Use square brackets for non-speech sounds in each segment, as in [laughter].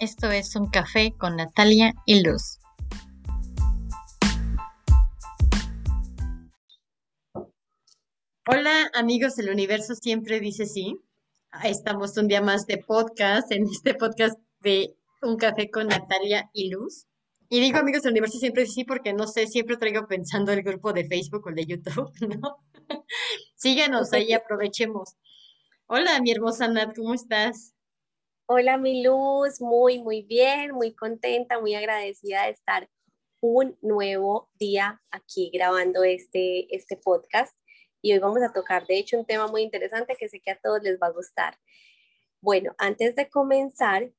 Esto es un café con Natalia y Luz. Hola amigos del universo, siempre dice sí. Estamos un día más de podcast, en este podcast de un café con Natalia y Luz. Y digo amigos del universo, siempre dice sí porque no sé, siempre traigo pensando el grupo de Facebook o el de YouTube, [laughs] ¿no? Síganos ahí, aprovechemos. Hola mi hermosa Nat, ¿cómo estás? Hola, mi luz, muy, muy bien, muy contenta, muy agradecida de estar un nuevo día aquí grabando este, este podcast. Y hoy vamos a tocar, de hecho, un tema muy interesante que sé que a todos les va a gustar. Bueno, antes de comenzar,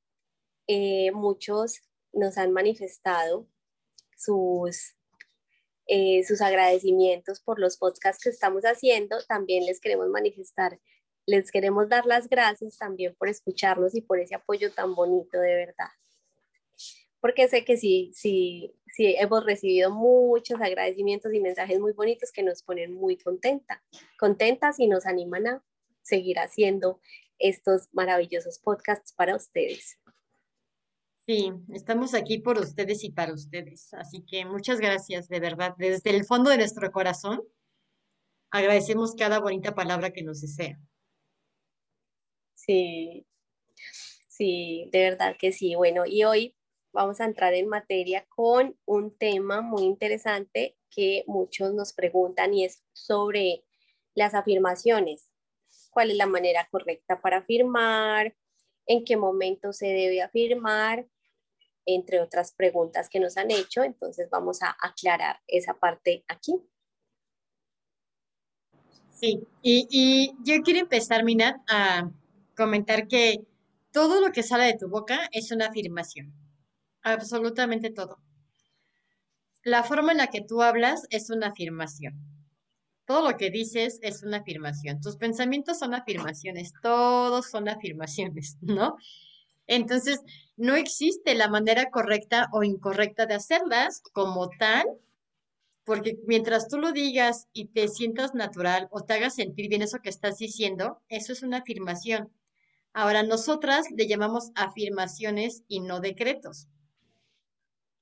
eh, muchos nos han manifestado sus, eh, sus agradecimientos por los podcasts que estamos haciendo. También les queremos manifestar les queremos dar las gracias también por escucharnos y por ese apoyo tan bonito de verdad. Porque sé que sí, sí, sí hemos recibido muchos agradecimientos y mensajes muy bonitos que nos ponen muy contenta, contentas y nos animan a seguir haciendo estos maravillosos podcasts para ustedes. Sí, estamos aquí por ustedes y para ustedes. Así que muchas gracias, de verdad. Desde el fondo de nuestro corazón, agradecemos cada bonita palabra que nos desea. Sí, sí, de verdad que sí. Bueno, y hoy vamos a entrar en materia con un tema muy interesante que muchos nos preguntan y es sobre las afirmaciones. ¿Cuál es la manera correcta para afirmar? ¿En qué momento se debe afirmar? Entre otras preguntas que nos han hecho. Entonces vamos a aclarar esa parte aquí. Sí, y, y yo quiero empezar, Mina, a comentar que todo lo que sale de tu boca es una afirmación. Absolutamente todo. La forma en la que tú hablas es una afirmación. Todo lo que dices es una afirmación. Tus pensamientos son afirmaciones. Todos son afirmaciones, [laughs] ¿no? Entonces, no existe la manera correcta o incorrecta de hacerlas como tal, porque mientras tú lo digas y te sientas natural o te hagas sentir bien eso que estás diciendo, eso es una afirmación. Ahora, nosotras le llamamos afirmaciones y no decretos,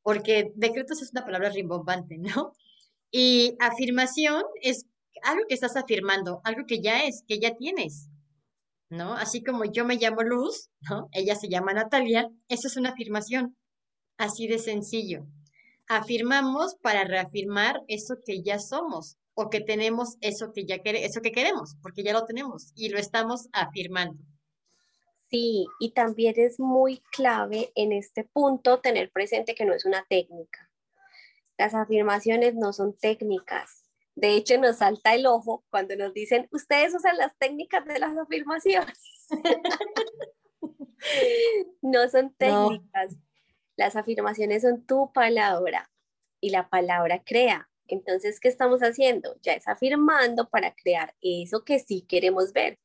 porque decretos es una palabra rimbombante, ¿no? Y afirmación es algo que estás afirmando, algo que ya es, que ya tienes, ¿no? Así como yo me llamo Luz, ¿no? Ella se llama Natalia, eso es una afirmación, así de sencillo. Afirmamos para reafirmar eso que ya somos o que tenemos eso que ya eso que queremos, porque ya lo tenemos y lo estamos afirmando. Sí, y también es muy clave en este punto tener presente que no es una técnica. Las afirmaciones no son técnicas. De hecho, nos salta el ojo cuando nos dicen, ustedes usan las técnicas de las afirmaciones. [laughs] no son técnicas. Las afirmaciones son tu palabra y la palabra crea. Entonces, ¿qué estamos haciendo? Ya es afirmando para crear eso que sí queremos ver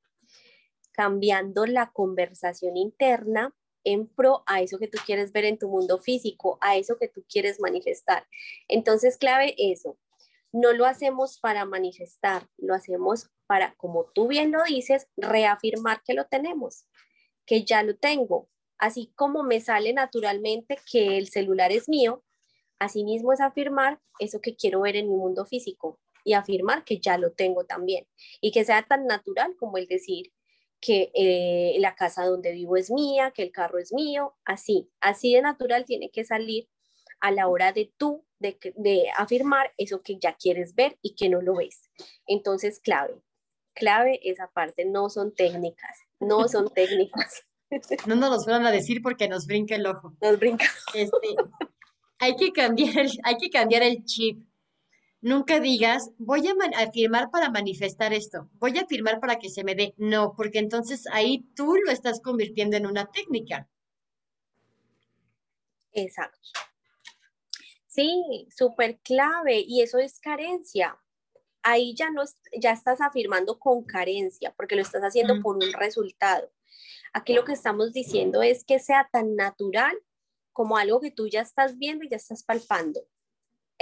cambiando la conversación interna en pro a eso que tú quieres ver en tu mundo físico, a eso que tú quieres manifestar. Entonces, clave eso. No lo hacemos para manifestar, lo hacemos para, como tú bien lo dices, reafirmar que lo tenemos, que ya lo tengo. Así como me sale naturalmente que el celular es mío, asimismo es afirmar eso que quiero ver en mi mundo físico y afirmar que ya lo tengo también. Y que sea tan natural como el decir, que eh, la casa donde vivo es mía, que el carro es mío, así, así de natural tiene que salir a la hora de tú, de, de afirmar eso que ya quieres ver y que no lo ves. Entonces, clave, clave esa parte, no son técnicas, no son [laughs] técnicas. No nos los van a decir porque nos brinca el ojo. Nos brinca. Este, hay, que cambiar, hay que cambiar el chip. Nunca digas, voy a afirmar para manifestar esto, voy a afirmar para que se me dé. No, porque entonces ahí tú lo estás convirtiendo en una técnica. Exacto. Sí, súper clave y eso es carencia. Ahí ya no ya estás afirmando con carencia porque lo estás haciendo por un resultado. Aquí lo que estamos diciendo es que sea tan natural como algo que tú ya estás viendo y ya estás palpando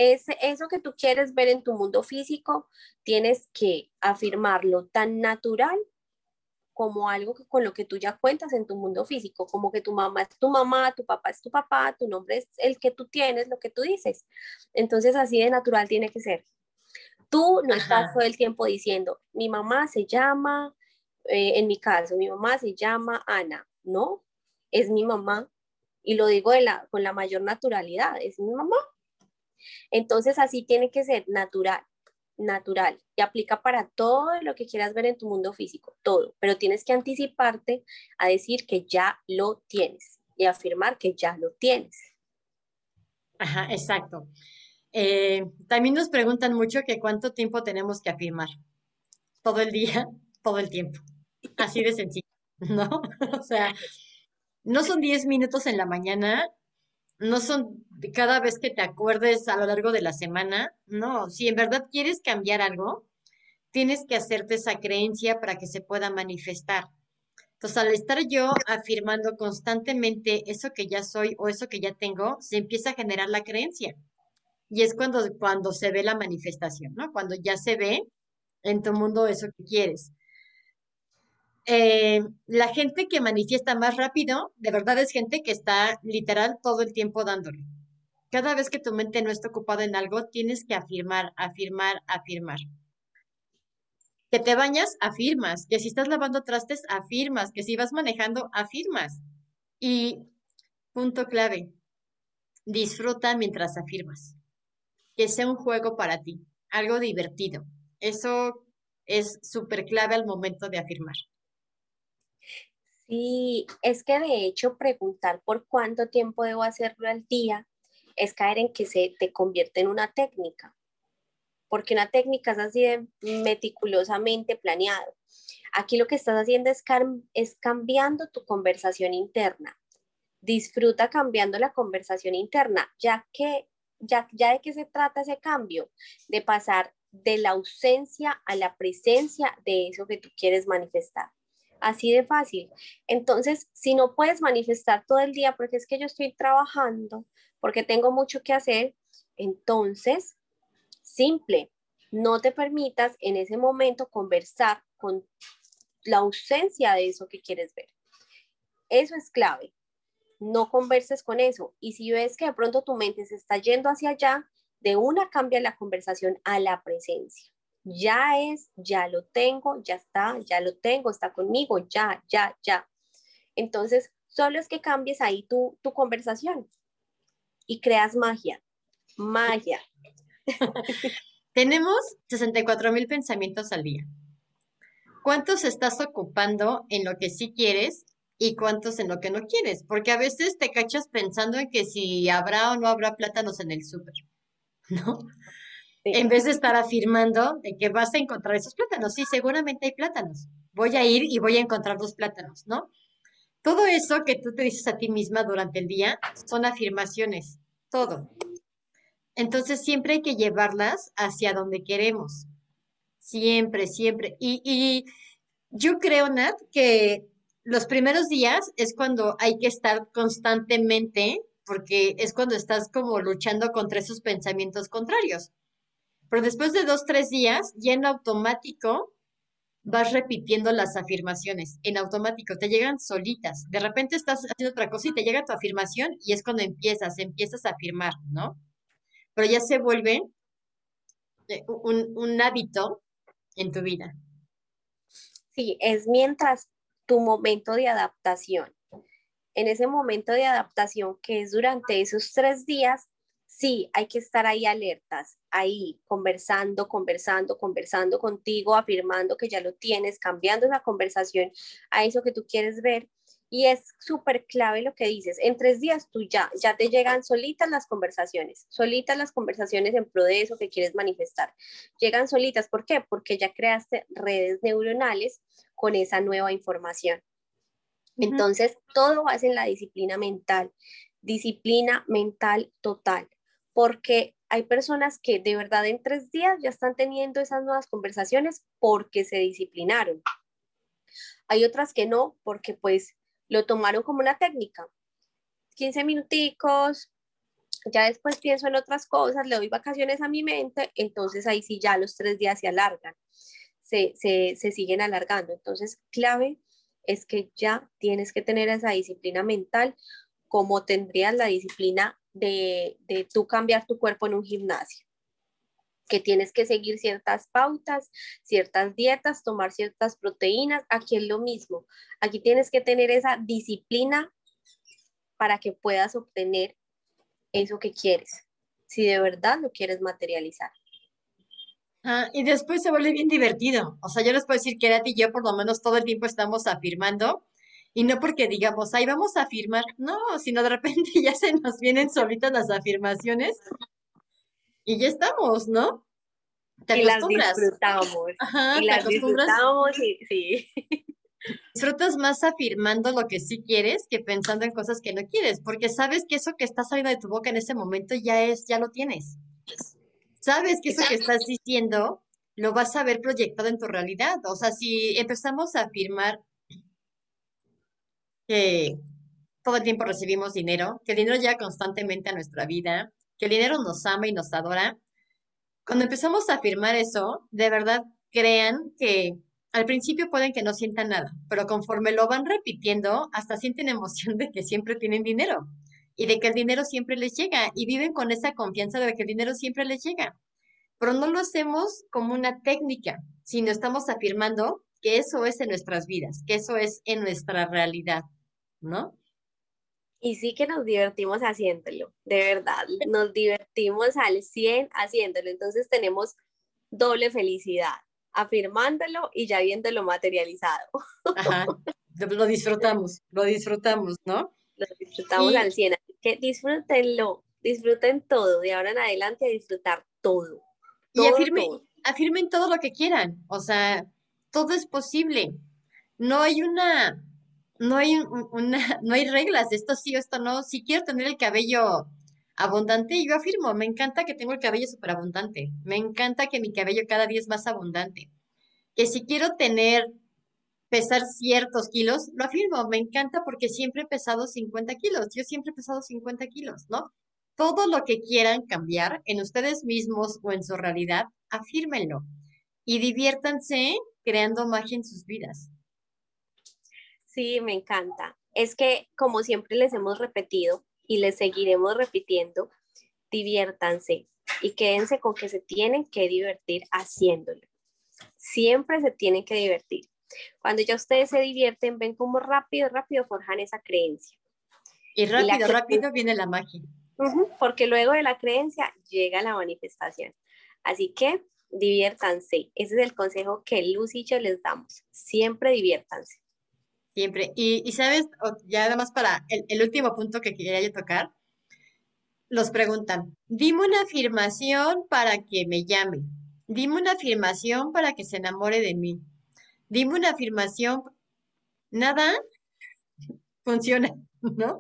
eso que tú quieres ver en tu mundo físico, tienes que afirmarlo tan natural como algo con lo que tú ya cuentas en tu mundo físico, como que tu mamá es tu mamá, tu papá es tu papá, tu nombre es el que tú tienes, lo que tú dices. Entonces así de natural tiene que ser. Tú no estás todo el tiempo diciendo, mi mamá se llama, eh, en mi caso, mi mamá se llama Ana, ¿no? Es mi mamá. Y lo digo la, con la mayor naturalidad, es mi mamá. Entonces así tiene que ser natural natural y aplica para todo lo que quieras ver en tu mundo físico, todo, pero tienes que anticiparte a decir que ya lo tienes y afirmar que ya lo tienes. Ajá, exacto. Eh, también nos preguntan mucho que cuánto tiempo tenemos que afirmar. Todo el día, [laughs] todo el tiempo. Así de sencillo, [laughs] ¿no? [laughs] o sea, no son 10 minutos en la mañana no son cada vez que te acuerdes a lo largo de la semana, no, si en verdad quieres cambiar algo, tienes que hacerte esa creencia para que se pueda manifestar. Entonces, al estar yo afirmando constantemente eso que ya soy o eso que ya tengo, se empieza a generar la creencia. Y es cuando, cuando se ve la manifestación, ¿no? Cuando ya se ve en tu mundo eso que quieres. Eh, la gente que manifiesta más rápido, de verdad es gente que está literal todo el tiempo dándole. Cada vez que tu mente no está ocupada en algo, tienes que afirmar, afirmar, afirmar. Que te bañas, afirmas. Que si estás lavando trastes, afirmas. Que si vas manejando, afirmas. Y punto clave, disfruta mientras afirmas. Que sea un juego para ti, algo divertido. Eso es súper clave al momento de afirmar. Sí, es que de hecho preguntar por cuánto tiempo debo hacerlo al día es caer en que se te convierte en una técnica, porque una técnica es así de meticulosamente planeado. Aquí lo que estás haciendo es, es cambiando tu conversación interna. Disfruta cambiando la conversación interna, ya que ya, ya de qué se trata ese cambio, de pasar de la ausencia a la presencia de eso que tú quieres manifestar. Así de fácil. Entonces, si no puedes manifestar todo el día porque es que yo estoy trabajando, porque tengo mucho que hacer, entonces, simple, no te permitas en ese momento conversar con la ausencia de eso que quieres ver. Eso es clave. No converses con eso. Y si ves que de pronto tu mente se está yendo hacia allá, de una cambia la conversación a la presencia ya es, ya lo tengo, ya está, ya lo tengo, está conmigo, ya, ya, ya. Entonces, solo es que cambies ahí tu, tu conversación y creas magia, magia. [laughs] Tenemos 64 mil pensamientos al día. ¿Cuántos estás ocupando en lo que sí quieres y cuántos en lo que no quieres? Porque a veces te cachas pensando en que si habrá o no habrá plátanos en el súper, [laughs] ¿no? En vez de estar afirmando de que vas a encontrar esos plátanos. Sí, seguramente hay plátanos. Voy a ir y voy a encontrar dos plátanos, ¿no? Todo eso que tú te dices a ti misma durante el día son afirmaciones, todo. Entonces siempre hay que llevarlas hacia donde queremos. Siempre, siempre. Y, y yo creo, Nat, que los primeros días es cuando hay que estar constantemente, porque es cuando estás como luchando contra esos pensamientos contrarios. Pero después de dos, tres días, ya en automático vas repitiendo las afirmaciones. En automático, te llegan solitas. De repente estás haciendo otra cosa y te llega tu afirmación y es cuando empiezas, empiezas a afirmar, ¿no? Pero ya se vuelve eh, un, un hábito en tu vida. Sí, es mientras tu momento de adaptación. En ese momento de adaptación que es durante esos tres días, sí, hay que estar ahí alertas, ahí conversando, conversando, conversando contigo, afirmando que ya lo tienes, cambiando la conversación a eso que tú quieres ver. Y es súper clave lo que dices. En tres días tú ya, ya te llegan solitas las conversaciones, solitas las conversaciones en pro de eso que quieres manifestar. Llegan solitas, ¿por qué? Porque ya creaste redes neuronales con esa nueva información. Entonces, todo va en la disciplina mental, disciplina mental total porque hay personas que de verdad en tres días ya están teniendo esas nuevas conversaciones porque se disciplinaron. Hay otras que no, porque pues lo tomaron como una técnica. 15 minuticos, ya después pienso en otras cosas, le doy vacaciones a mi mente, entonces ahí sí ya los tres días se alargan, se, se siguen alargando. Entonces, clave es que ya tienes que tener esa disciplina mental como tendrías la disciplina de, de tú cambiar tu cuerpo en un gimnasio que tienes que seguir ciertas pautas, ciertas dietas, tomar ciertas proteínas. Aquí es lo mismo. Aquí tienes que tener esa disciplina para que puedas obtener eso que quieres, si de verdad lo quieres materializar. Ah, y después se vuelve bien divertido. O sea, yo les puedo decir que Erati y yo por lo menos todo el tiempo estamos afirmando y no porque digamos, ahí vamos a afirmar, no, sino de repente [laughs] ya se nos vienen solitas las afirmaciones y ya estamos, ¿no? Te y las disfrutamos. y las disfrutamos y sí. [laughs] Disfrutas más afirmando lo que sí quieres que pensando en cosas que no quieres, porque sabes que eso que está saliendo de tu boca en ese momento ya es, ya lo tienes. Sabes que eso que estás diciendo lo vas a ver proyectado en tu realidad. O sea, si empezamos a afirmar que todo el tiempo recibimos dinero, que el dinero llega constantemente a nuestra vida, que el dinero nos ama y nos adora, cuando empezamos a afirmar eso, de verdad crean que al principio pueden que no sientan nada, pero conforme lo van repitiendo, hasta sienten [laughs] emoción de que siempre tienen dinero y de que el dinero siempre les llega y viven con esa confianza de que el dinero siempre les llega. Pero no lo hacemos como una técnica, sino estamos afirmando que eso es en nuestras vidas, que eso es en nuestra realidad, ¿no? Y sí que nos divertimos haciéndolo, de verdad, nos divertimos al 100 haciéndolo. Entonces tenemos doble felicidad, afirmándolo y ya viéndolo materializado. Ajá, [laughs] lo disfrutamos, lo disfrutamos, ¿no? Lo disfrutamos al 100, que disfrútenlo, disfruten todo, de ahora en adelante a disfrutar todo. y afirmen, afirmen todo lo que quieran, o sea, todo es posible. No hay una no hay, una, [laughs] no hay reglas esto sí o esto no. Si quiero tener el cabello abundante, yo afirmo, me encanta que tengo el cabello súper abundante. Me encanta que mi cabello cada día es más abundante. Que si quiero tener, pesar ciertos kilos, lo afirmo, me encanta porque siempre he pesado 50 kilos. Yo siempre he pesado 50 kilos, ¿no? Todo lo que quieran cambiar en ustedes mismos o en su realidad, afírmenlo. Y diviértanse creando magia en sus vidas. Sí, me encanta. Es que, como siempre les hemos repetido y les seguiremos repitiendo, diviértanse y quédense con que se tienen que divertir haciéndolo. Siempre se tienen que divertir. Cuando ya ustedes se divierten, ven cómo rápido, rápido forjan esa creencia. Y rápido, rápido viene la magia. porque luego de la creencia llega la manifestación. Así que diviértanse. Ese es el consejo que Luz y yo les damos. Siempre diviértanse. Siempre. Y, sabes, ya además para el, último punto que quería yo tocar, los preguntan, dime una afirmación para que me llame, dime una afirmación para que se enamore de mí, dime una afirmación, nada funciona, [laughs] ¿no?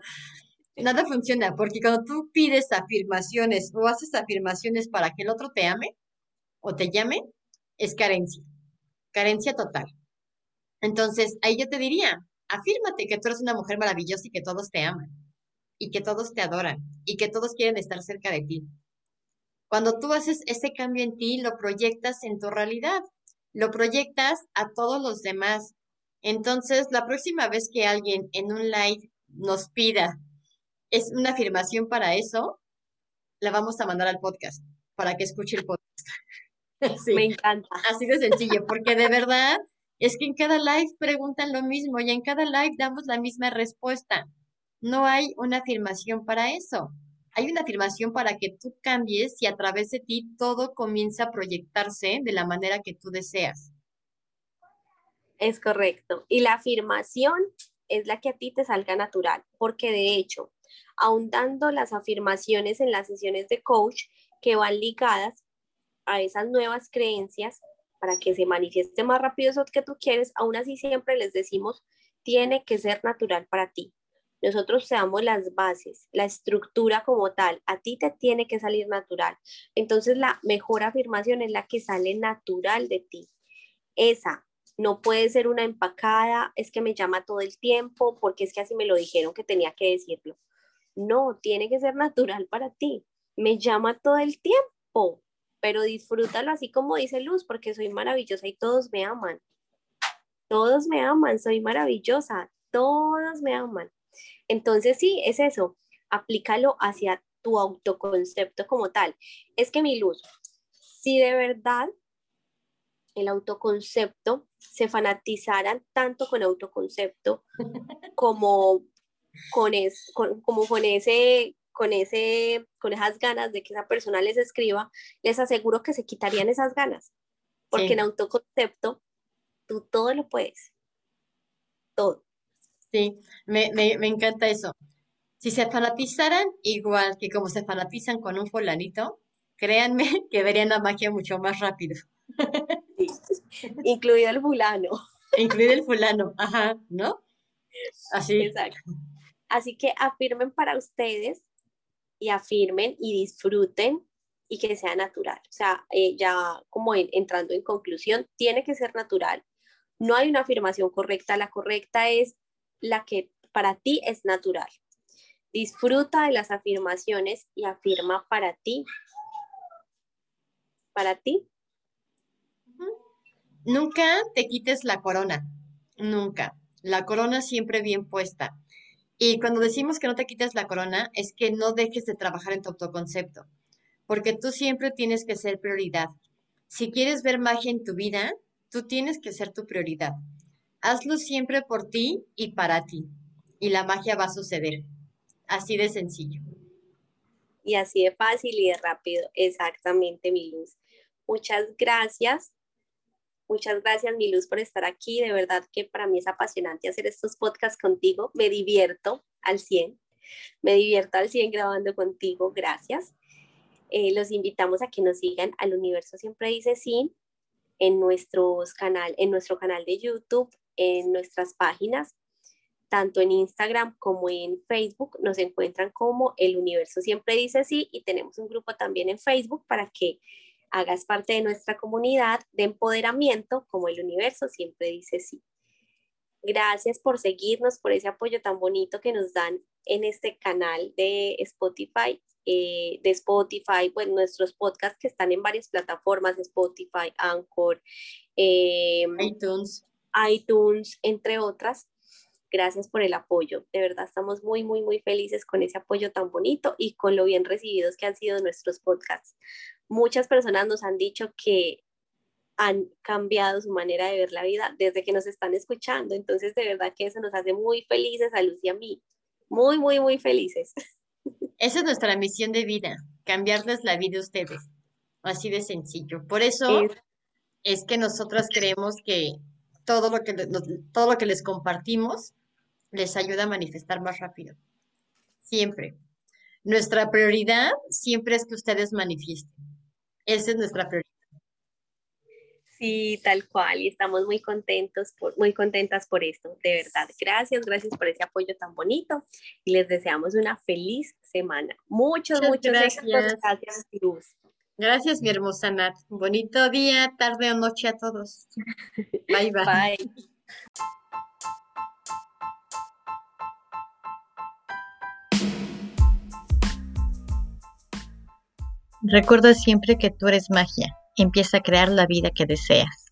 Nada funciona, porque cuando tú pides afirmaciones o haces afirmaciones para que el otro te ame o te llame, es carencia, carencia total. Entonces, ahí yo te diría, afírmate que tú eres una mujer maravillosa y que todos te aman, y que todos te adoran, y que todos quieren estar cerca de ti. Cuando tú haces ese cambio en ti, lo proyectas en tu realidad, lo proyectas a todos los demás. Entonces, la próxima vez que alguien en un live nos pida es una afirmación para eso, la vamos a mandar al podcast para que escuche el podcast. [laughs] Me encanta. Así de sencillo, porque de verdad es que en cada live preguntan lo mismo y en cada live damos la misma respuesta. No hay una afirmación para eso. Hay una afirmación para que tú cambies y a través de ti todo comienza a proyectarse de la manera que tú deseas. Es correcto. Y la afirmación es la que a ti te salga natural, porque de hecho, ahondando las afirmaciones en las sesiones de coach que van ligadas a esas nuevas creencias, para que se manifieste más rápido eso que tú quieres, aún así siempre les decimos, tiene que ser natural para ti. Nosotros te damos las bases, la estructura como tal, a ti te tiene que salir natural. Entonces la mejor afirmación es la que sale natural de ti. Esa no puede ser una empacada, es que me llama todo el tiempo, porque es que así me lo dijeron que tenía que decirlo. No, tiene que ser [laughs] natural para ti. Me llama todo el tiempo pero disfrútalo así como dice Luz, porque soy maravillosa y todos me aman. todos me aman, soy maravillosa, todos me aman. Entonces sí, es eso, aplícalo hacia tu autoconcepto como tal. Es que mi luz, si de verdad el autoconcepto se fanatizaran tanto con autoconcepto [laughs] como con, es, como con ese con ese con esas ganas de que esa persona les escriba, les aseguro que se quitarían esas ganas. Porque en autoconcepto tú todo lo puedes. Todo. Sí, me, me, me encanta eso. Si se fanatizaran igual que como se fanatizan con un fulanito, créanme [laughs] que verían la magia mucho más rápido. [laughs] Incluido el fulano. Incluido el fulano, ajá, ¿no? Así. Exacto. Así que afirmen para ustedes y afirmen y disfruten y que sea natural. O sea, eh, ya como entrando en conclusión, tiene que ser natural. No hay una afirmación correcta, la correcta es la que para ti es natural. Disfruta de las afirmaciones y afirma para ti. Para ti. Nunca te quites la corona. Nunca. La corona siempre bien puesta. Y cuando decimos que no te quites la corona, es que no dejes de trabajar en tu autoconcepto, porque tú siempre tienes que ser prioridad. Si quieres ver magia en tu vida, tú tienes que ser tu prioridad. Hazlo siempre por ti y para ti, y la magia va a suceder. Así de sencillo. Y así de fácil y de rápido, exactamente, mi luz. Muchas gracias. Muchas gracias, mi luz, por estar aquí. De verdad que para mí es apasionante hacer estos podcasts contigo. Me divierto al 100. Me divierto al 100 grabando contigo. Gracias. Eh, los invitamos a que nos sigan al Universo Siempre Dice Sí en, nuestros canal, en nuestro canal de YouTube, en nuestras páginas tanto en Instagram como en Facebook nos encuentran como El Universo Siempre Dice Sí y tenemos un grupo también en Facebook para que hagas parte de nuestra comunidad de empoderamiento como El Universo Siempre Dice Sí. Gracias por seguirnos, por ese apoyo tan bonito que nos dan en este canal de Spotify, eh, de Spotify, pues nuestros podcasts que están en varias plataformas, Spotify, Anchor, eh, iTunes. iTunes, entre otras. Gracias por el apoyo. De verdad estamos muy, muy, muy felices con ese apoyo tan bonito y con lo bien recibidos que han sido nuestros podcasts. Muchas personas nos han dicho que han cambiado su manera de ver la vida desde que nos están escuchando. Entonces, de verdad que eso nos hace muy felices a Luz y a mí. Muy, muy, muy felices. [laughs] Esa es nuestra misión de vida, cambiarles la vida a ustedes. Así de sencillo. Por eso es, es que nosotras creemos que todo lo que, todo lo que les compartimos les ayuda a manifestar más rápido. Siempre. Nuestra prioridad siempre es que ustedes manifiesten. Esa es nuestra prioridad. Sí, tal cual, y estamos muy contentos, por, muy contentas por esto, de verdad. Gracias, gracias por ese apoyo tan bonito y les deseamos una feliz semana. Muchos, muchas, gracias. Gracias, Luz. Gracias, mi hermosa Nat. Bonito día, tarde o noche a todos. [laughs] Bye, bye. Bye. Recuerda siempre que tú eres magia. Empieza a crear la vida que deseas.